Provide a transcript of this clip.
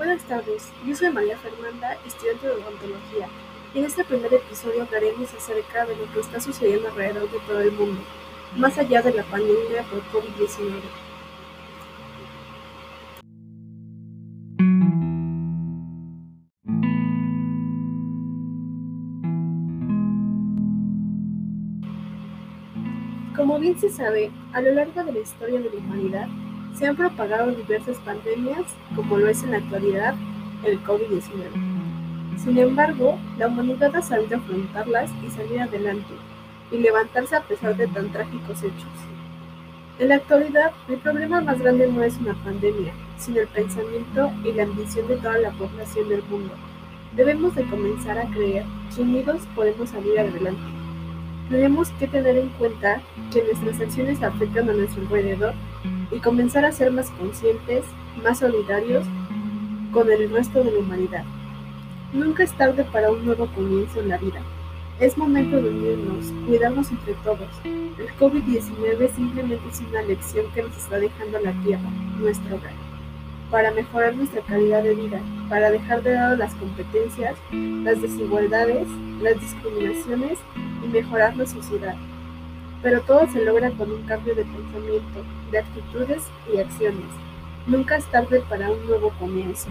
Buenas tardes, yo soy María Fernanda, estudiante de odontología, y en este primer episodio hablaremos acerca de lo que está sucediendo alrededor de todo el mundo, más allá de la pandemia por COVID-19. Como bien se sabe, a lo largo de la historia de la humanidad, se han propagado diversas pandemias, como lo es en la actualidad el COVID-19. Sin embargo, la humanidad ha sabido afrontarlas y salir adelante, y levantarse a pesar de tan trágicos hechos. En la actualidad, el problema más grande no es una pandemia, sino el pensamiento y la ambición de toda la población del mundo. Debemos de comenzar a creer que unidos podemos salir adelante. Tenemos que tener en cuenta que nuestras acciones afectan a nuestro alrededor y comenzar a ser más conscientes, más solidarios con el resto de la humanidad. Nunca es tarde para un nuevo comienzo en la vida. Es momento de unirnos, cuidarnos entre todos. El COVID-19 simplemente es una lección que nos está dejando la Tierra, nuestro hogar, para mejorar nuestra calidad de vida, para dejar de lado las competencias, las desigualdades, las discriminaciones y mejorar la sociedad. Pero todo se logra con un cambio de pensamiento, de actitudes y acciones. Nunca es tarde para un nuevo comienzo.